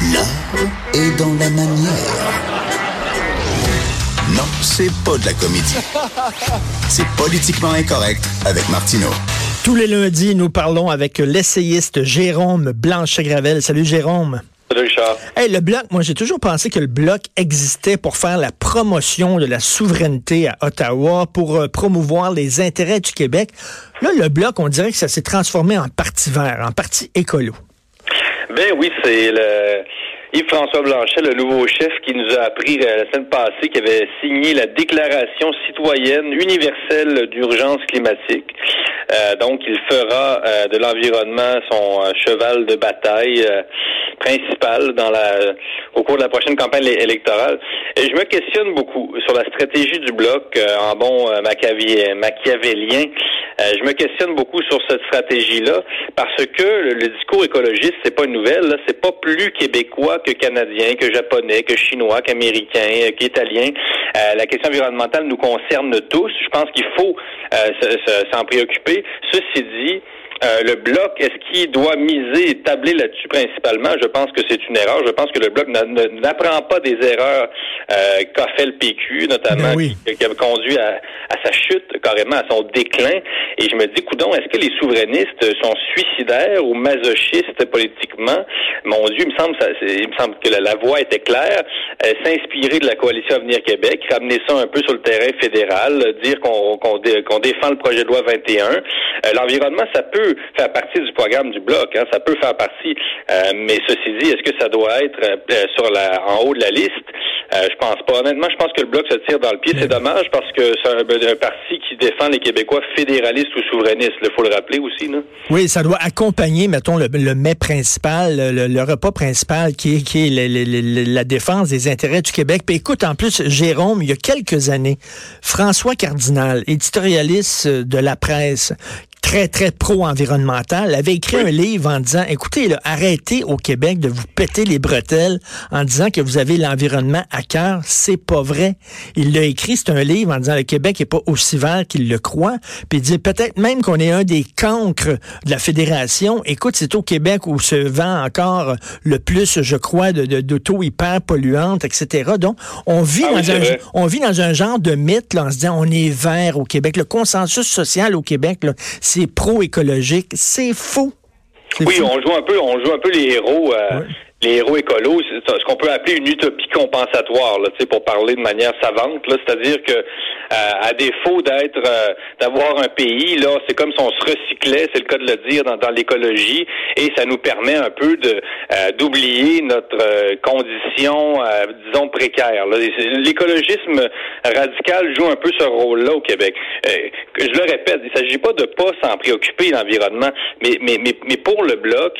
L'art est dans la manière. Non, c'est pas de la comédie. C'est politiquement incorrect avec Martineau. Tous les lundis, nous parlons avec l'essayiste Jérôme Blanchet-Gravel. Salut Jérôme. Salut Richard. Hey, le bloc, moi j'ai toujours pensé que le bloc existait pour faire la promotion de la souveraineté à Ottawa, pour euh, promouvoir les intérêts du Québec. Là, le bloc, on dirait que ça s'est transformé en parti vert, en parti écolo. Ben oui, c'est le Yves-François Blanchet, le nouveau chef, qui nous a appris euh, la semaine passée qu'il avait signé la Déclaration citoyenne universelle d'urgence climatique. Euh, donc, il fera euh, de l'environnement son euh, cheval de bataille principal dans la, au cours de la prochaine campagne électorale. Et je me questionne beaucoup sur la stratégie du bloc en bon machiavélien. je me questionne beaucoup sur cette stratégie-là parce que le discours écologiste, c'est pas une nouvelle. C'est pas plus québécois que canadien, que japonais, que chinois, qu'américain, qu'italien. La question environnementale nous concerne tous. Je pense qu'il faut s'en préoccuper. Ceci dit, euh, le bloc, est-ce qu'il doit miser et tabler là-dessus principalement? Je pense que c'est une erreur. Je pense que le bloc n'apprend pas des erreurs euh, qu'a fait le PQ, notamment, oui. qui, a conduit à, à, sa chute, carrément à son déclin. Et je me dis, coudon, est-ce que les souverainistes sont suicidaires ou masochistes politiquement? Mon Dieu, il me semble, ça, il me semble que la, la voie était claire. Euh, S'inspirer de la coalition Avenir Québec, ramener ça un peu sur le terrain fédéral, dire qu'on défend le projet de loi 21. Euh, L'environnement, ça peut faire partie du programme du bloc, hein, ça peut faire partie, euh, mais ceci dit, est-ce que ça doit être euh, sur la, en haut de la liste? Euh, je pense pas. Honnêtement, je pense que le bloc se tire dans le pied. C'est dommage parce que c'est un, un, parti qui défend les Québécois fédéralistes ou souverainistes. Il faut le rappeler aussi. Là. Oui, ça doit accompagner, mettons, le, le mets principal, le, le, repas principal qui est, qui est le, la défense des intérêts du Québec. Puis écoute, en plus, Jérôme, il y a quelques années, François Cardinal, éditorialiste de la presse, très, très pro-environnemental, avait écrit oui. un livre en disant, écoutez, là, arrêtez au Québec de vous péter les bretelles en disant que vous avez l'environnement à cœur. C'est pas vrai. Il l'a écrit, c'est un livre en disant le Québec est pas aussi vert qu'il le croit. Puis il dit peut-être même qu'on est un des cancres de la fédération. Écoute, c'est au Québec où se vend encore le plus, je crois, d'auto hyper polluantes, etc. Donc, on vit, ah, dans, un, on vit dans un genre de mythe là, en se disant on est vert au Québec. Le consensus social au Québec, c'est pro-écologique. C'est faux. Oui, fou. on joue un peu, on joue un peu les héros. Euh. Les héros écolos, c'est ce qu'on peut appeler une utopie compensatoire, là, pour parler de manière savante. C'est-à-dire que, euh, à défaut d'être, euh, d'avoir un pays, là, c'est comme si on se recyclait, c'est le cas de le dire, dans, dans l'écologie, et ça nous permet un peu euh, d'oublier notre condition, disons précaire. L'écologisme radical joue un peu ce rôle-là au Québec. je le répète, il ne s'agit pas de pas s'en préoccuper l'environnement, mais, mais mais mais pour le bloc.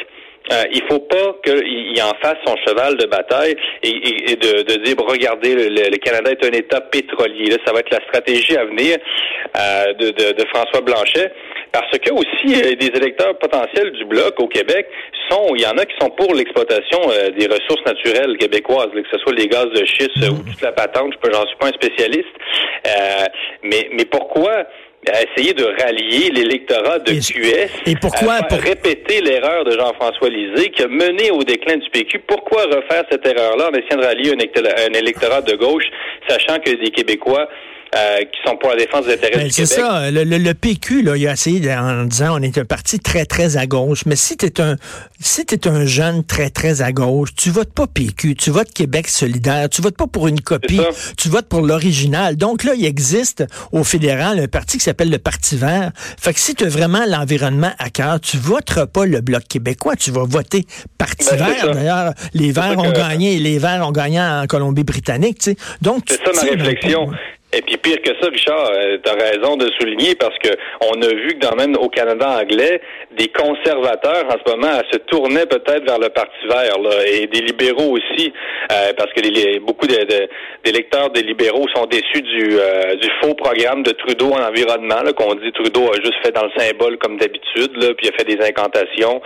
Euh, il faut pas qu'il en fasse son cheval de bataille et, et, et de, de, dire regardez le, le, Canada est un État pétrolier. Là, ça va être la stratégie à venir euh, de, de, de, François Blanchet. Parce que aussi euh, des électeurs potentiels du bloc au Québec sont, il y en a qui sont pour l'exploitation des ressources naturelles québécoises, là, que ce soit les gaz de schiste ou toute la patente. Je j'en suis pas un spécialiste, mais mais pourquoi à essayer de rallier l'électorat de et, QS et pourquoi à pour... répéter l'erreur de Jean-François Lisée qui a mené au déclin du PQ. Pourquoi refaire cette erreur-là en essayant de rallier un électorat de gauche, sachant que des Québécois euh, qui sont pour la défense des intérêts ben, du Québec. C'est ça. Le, le, le, PQ, là, il a essayé en disant on est un parti très, très à gauche. Mais si tu es un si t'es un jeune très, très à gauche, tu votes pas PQ, tu votes Québec solidaire, tu votes pas pour une copie, tu votes pour l'original. Donc là, il existe au fédéral un parti qui s'appelle le Parti vert. Fait que si tu as vraiment l'environnement à cœur, tu voteras pas le Bloc québécois, tu vas voter Parti ben, vert. D'ailleurs, les Verts ont que... gagné, les Verts ont gagné en Colombie-Britannique. Tu sais. Donc, c'est ça ma réflexion. Et puis pire que ça, Richard, euh, tu as raison de souligner parce que on a vu que dans même au Canada anglais, des conservateurs en ce moment se tournaient peut-être vers le Parti vert là, et des libéraux aussi, euh, parce que les, beaucoup d'électeurs des libéraux sont déçus du, euh, du faux programme de Trudeau en environnement, qu'on dit Trudeau a juste fait dans le symbole comme d'habitude, puis a fait des incantations.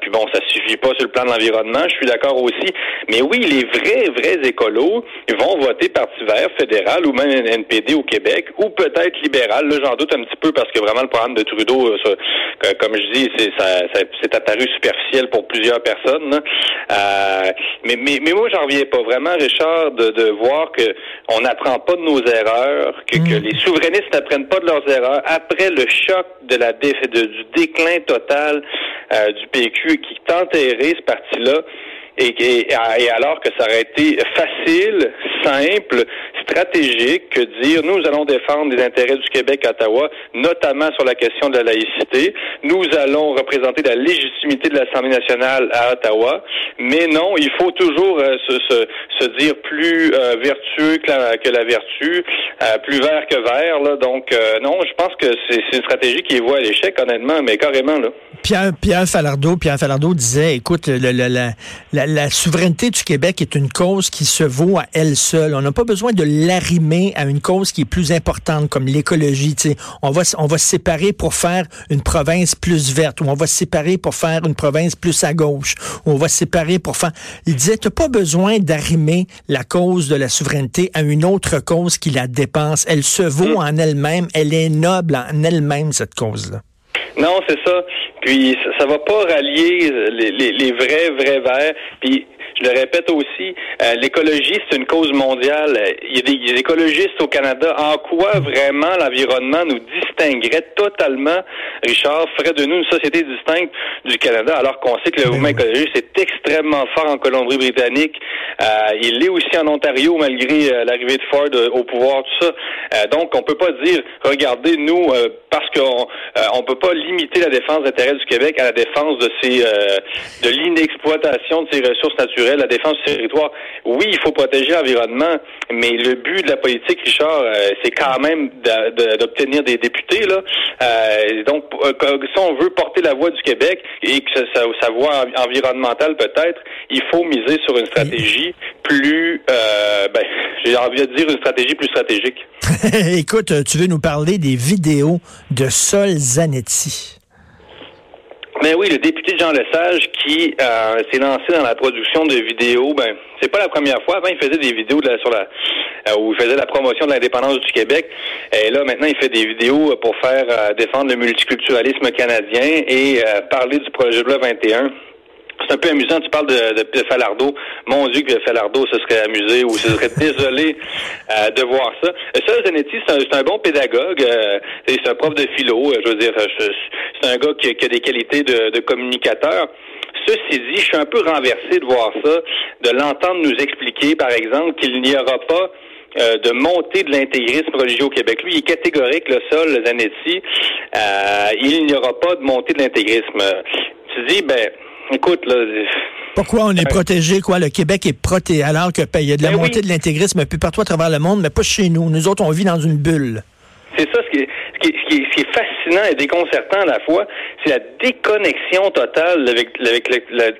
puis bon, ça suffit pas sur le plan de l'environnement, je suis d'accord aussi. Mais oui, les vrais, vrais écolos vont voter Parti vert fédéral ou même NPD au Québec, ou peut-être libéral. Là, j'en doute un petit peu parce que vraiment le programme de Trudeau, euh, comme je dis, c'est ça, c'est apparu superficiel pour plusieurs personnes. Euh, mais, mais, mais moi, j'en reviens pas vraiment, Richard, de, de voir que on n'apprend pas de nos erreurs, que, que mm. les souverainistes n'apprennent pas de leurs erreurs après le choc de la de, du déclin total euh, du PQ qui t'enterrait ce parti-là. Et, et, alors que ça aurait été facile, simple, stratégique que dire nous allons défendre les intérêts du Québec à Ottawa, notamment sur la question de la laïcité. Nous allons représenter la légitimité de l'Assemblée nationale à Ottawa. Mais non, il faut toujours euh, se, se, se, dire plus euh, vertueux que la, que la vertu, euh, plus vert que vert. Là. Donc non, je pense que c'est une stratégie qui est voie à l'échec, honnêtement, mais carrément là. Pierre, Pierre Falardeau, Pierre Falardeau disait, écoute, la, la, la, la, souveraineté du Québec est une cause qui se vaut à elle seule. On n'a pas besoin de l'arrimer à une cause qui est plus importante, comme l'écologie. On va, on va se séparer pour faire une province plus verte, ou on va se séparer pour faire une province plus à gauche, ou on va se séparer pour faire... Il disait, tu pas besoin d'arrimer la cause de la souveraineté à une autre cause qui la dépense. Elle se vaut mm. en elle-même, elle est noble en elle-même, cette cause-là. Non, c'est ça. Puis ça, va pas rallier les, les, les vrais, vrais verts. Puis je le répète aussi, euh, l'écologie, c'est une cause mondiale. Il y a des, écologistes au Canada. En quoi vraiment l'environnement nous distinguerait totalement, Richard, ferait de nous une société distincte du Canada, alors qu'on sait que le ben mouvement écologiste est extrêmement fort en Colombie-Britannique. Euh, il l'est aussi en Ontario, malgré euh, l'arrivée de Ford au pouvoir, tout ça. donc, on peut pas dire, regardez, nous, parce qu'on on peut pas limiter la défense des intérêts du Québec à la défense de ses de l'inexploitation de ses ressources naturelles la défense du territoire. Oui, il faut protéger l'environnement, mais le but de la politique, Richard, euh, c'est quand même d'obtenir des députés. Là. Euh, donc, euh, si on veut porter la voix du Québec et que sa, voix environnementale peut-être, il faut miser sur une stratégie plus, ben, j'ai envie de dire une stratégie plus stratégique. Écoute, tu veux nous parler des vidéos de Sol Zanetti. Mais oui, le député Jean Lesage qui euh, s'est lancé dans la production de vidéos, ben c'est pas la première fois. Avant, il faisait des vidéos de sur la euh, où il faisait la promotion de l'indépendance du Québec. Et là, maintenant, il fait des vidéos pour faire euh, défendre le multiculturalisme canadien et parler du projet de loi 21 c'est un peu amusant. Tu parles de, de, Falardeau. Mon Dieu, que Falardeau se serait amusé ou se serait désolé euh, de voir ça. Ça, Zanetti, c'est un, bon pédagogue. Euh, c'est un prof de philo. Euh, je veux dire, c'est un gars qui, a des qualités de, de communicateur. Ceci dit, je suis un peu renversé de voir ça, de l'entendre nous expliquer, par exemple, qu'il n'y aura pas de montée de l'intégrisme religieux au Québec. Lui, il est catégorique, le sol, Zanetti. Euh, il n'y aura pas de montée de l'intégrisme. Tu dis, ben, Écoute, là. Pourquoi on est protégé, quoi? Le Québec est protégé, alors qu'il y a de la ben montée de l'intégrisme un peu partout à travers le monde, mais pas chez nous. Nous autres, on vit dans une bulle. C'est ça ce qui, est, ce, qui est, fascinant et déconcertant à la fois, c'est la déconnexion totale avec, avec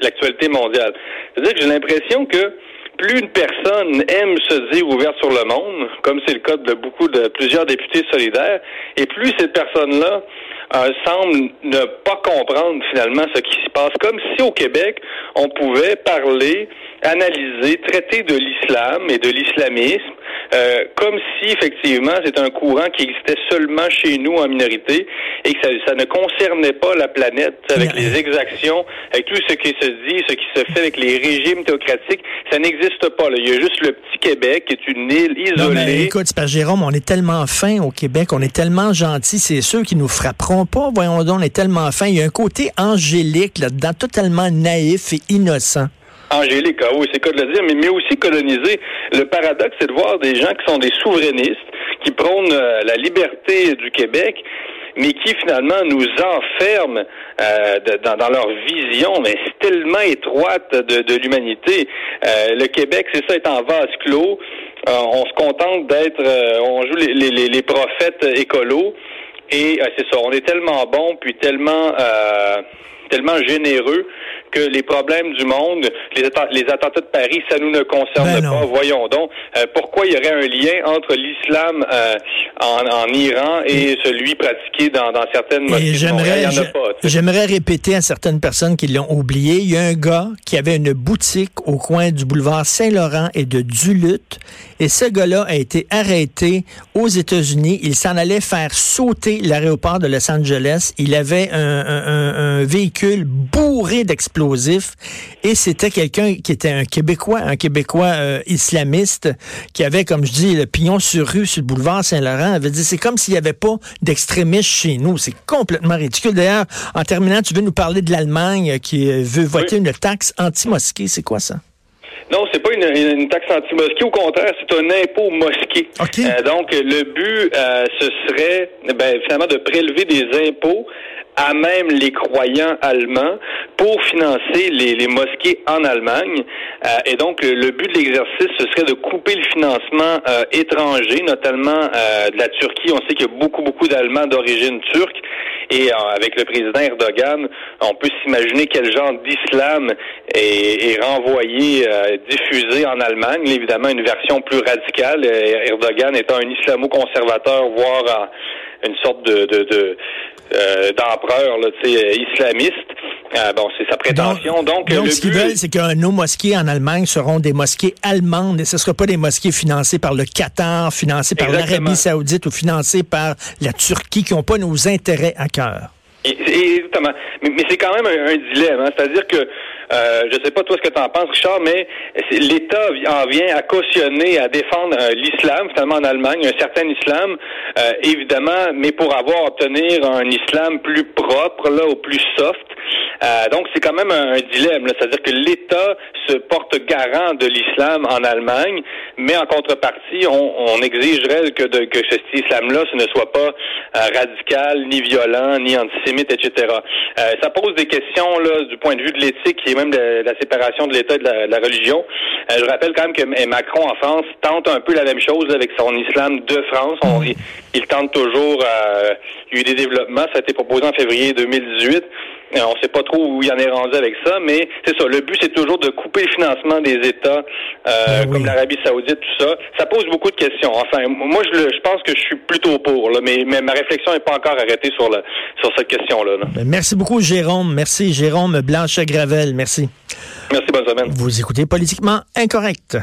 l'actualité mondiale. C'est-à-dire que j'ai l'impression que plus une personne aime se dire ouverte sur le monde, comme c'est le cas de beaucoup de plusieurs députés solidaires, et plus cette personne-là euh, semble ne pas comprendre finalement ce qui se passe, comme si au Québec, on pouvait parler, analyser, traiter de l'islam et de l'islamisme, euh, comme si effectivement c'est un courant qui existait seulement chez nous en minorité et que ça, ne concernait pas la planète avec les exactions, avec tout ce qui se dit, ce qui se fait avec les régimes théocratiques. Ça n'existe pas. Là. Il y a juste le petit Québec qui est une île isolée. Non, mais écoute, c'est Jérôme, on est tellement fin au Québec, on est tellement gentil, c'est ceux qui nous frapperont pas. Voyons donc, on est tellement fin. Il y a un côté angélique là-dedans, totalement naïf et innocent. Angélique, ah oui, c'est cas de le dire, mais, mais aussi colonisé. Le paradoxe, c'est de voir des gens qui sont des souverainistes, qui prônent euh, la liberté du Québec, mais qui finalement nous enferment euh, dans, leur vision, mais tellement étroite de, l'humanité. Euh, le Québec, c'est ça, est en vase clos. on se contente d'être, on joue les, les, les prophètes écolos et c'est ça, on est tellement bon puis tellement tellement généreux que les problèmes du monde, les, attentats de Paris, ça nous ne concerne ben pas. Voyons donc, euh, pourquoi il y aurait un lien entre l'islam euh, en, Iran et celui pratiqué dans, certaines mosquées J'aimerais, j'aimerais répéter à certaines personnes qui l'ont oublié, il y a un gars qui avait une boutique au coin du boulevard Saint-Laurent et de Duluth, et ce gars-là a été arrêté aux États-Unis. Il s'en allait faire sauter l'aéroport de Los Angeles. Il avait un, véhicule bourré d'explosifs et c'était quelqu'un qui était un Québécois, un Québécois euh, islamiste qui avait, comme je dis, le pignon sur rue sur le boulevard Saint-Laurent. avait dit, c'est comme s'il n'y avait pas d'extrémistes chez nous. C'est complètement ridicule. D'ailleurs, en terminant, tu veux nous parler de l'Allemagne qui veut voter une taxe anti-mosquée. C'est quoi ça? Non, c'est pas une, une taxe anti-mosquée. Au contraire, c'est un impôt mosquée. Euh, donc, le but, euh, ce serait ben, finalement de prélever des impôts à même les croyants allemands pour financer les, les mosquées en Allemagne. Euh, et donc, le, but de l'exercice, ce serait de couper le financement euh, étranger, notamment euh, de la Turquie. On sait qu'il y a beaucoup, beaucoup d'Allemands d'origine turque. Et avec le président Erdogan, on peut s'imaginer quel genre d'islam est, est, renvoyé, diffusé en Allemagne. Évidemment, une version plus radicale. Erdogan étant un islamo-conservateur, voire une sorte de, de, de euh, d'empereur islamiste. Euh, bon, c'est sa prétention. Donc, donc, ce qu'ils veulent, c'est que nos mosquées en Allemagne seront des mosquées allemandes et ce ne sera pas des mosquées financées par le Qatar, financées par l'Arabie saoudite ou financées par la Turquie qui n'ont pas nos intérêts à cœur. Exactement. Mais, mais c'est quand même un, dilemme. Hein. C'est-à-dire que euh, je sais pas toi ce que tu en penses, Richard, mais l'État en vient à cautionner, à défendre euh, l'islam, finalement en Allemagne, un certain islam, euh, évidemment, mais pour avoir obtenir un islam plus propre, là, au plus soft. Euh, donc c'est quand même un, dilemme, c'est-à-dire que l'État se porte garant de l'islam en Allemagne, mais en contrepartie, on, on exigerait que, de, que cet islam-là ce ne soit pas radical, ni violent, ni antisémite, etc. ça pose des questions là du point de vue de l'éthique même de, la séparation de l'État et de la, religion. Euh, je rappelle quand même que Macron en France tente un peu la même chose avec son islam de France. il, tente toujours, euh, il y a eu des développements, ça a été proposé en février 2018. Euh, on ne sait pas trop où il en est rendu avec ça, mais c'est ça. Le but, c'est toujours de couper le financement des États ben comme l'Arabie Saoudite, tout ça. Ça pose beaucoup de questions. Enfin, moi, je, je pense que je suis plutôt pour, là, mais, mais ma réflexion n'est pas encore arrêtée sur, le, sur cette question-là. Ben, merci beaucoup, Jérôme. Merci, Jérôme Blanche-Gravel. Merci. Merci, bonne semaine. Vous écoutez Politiquement Incorrect.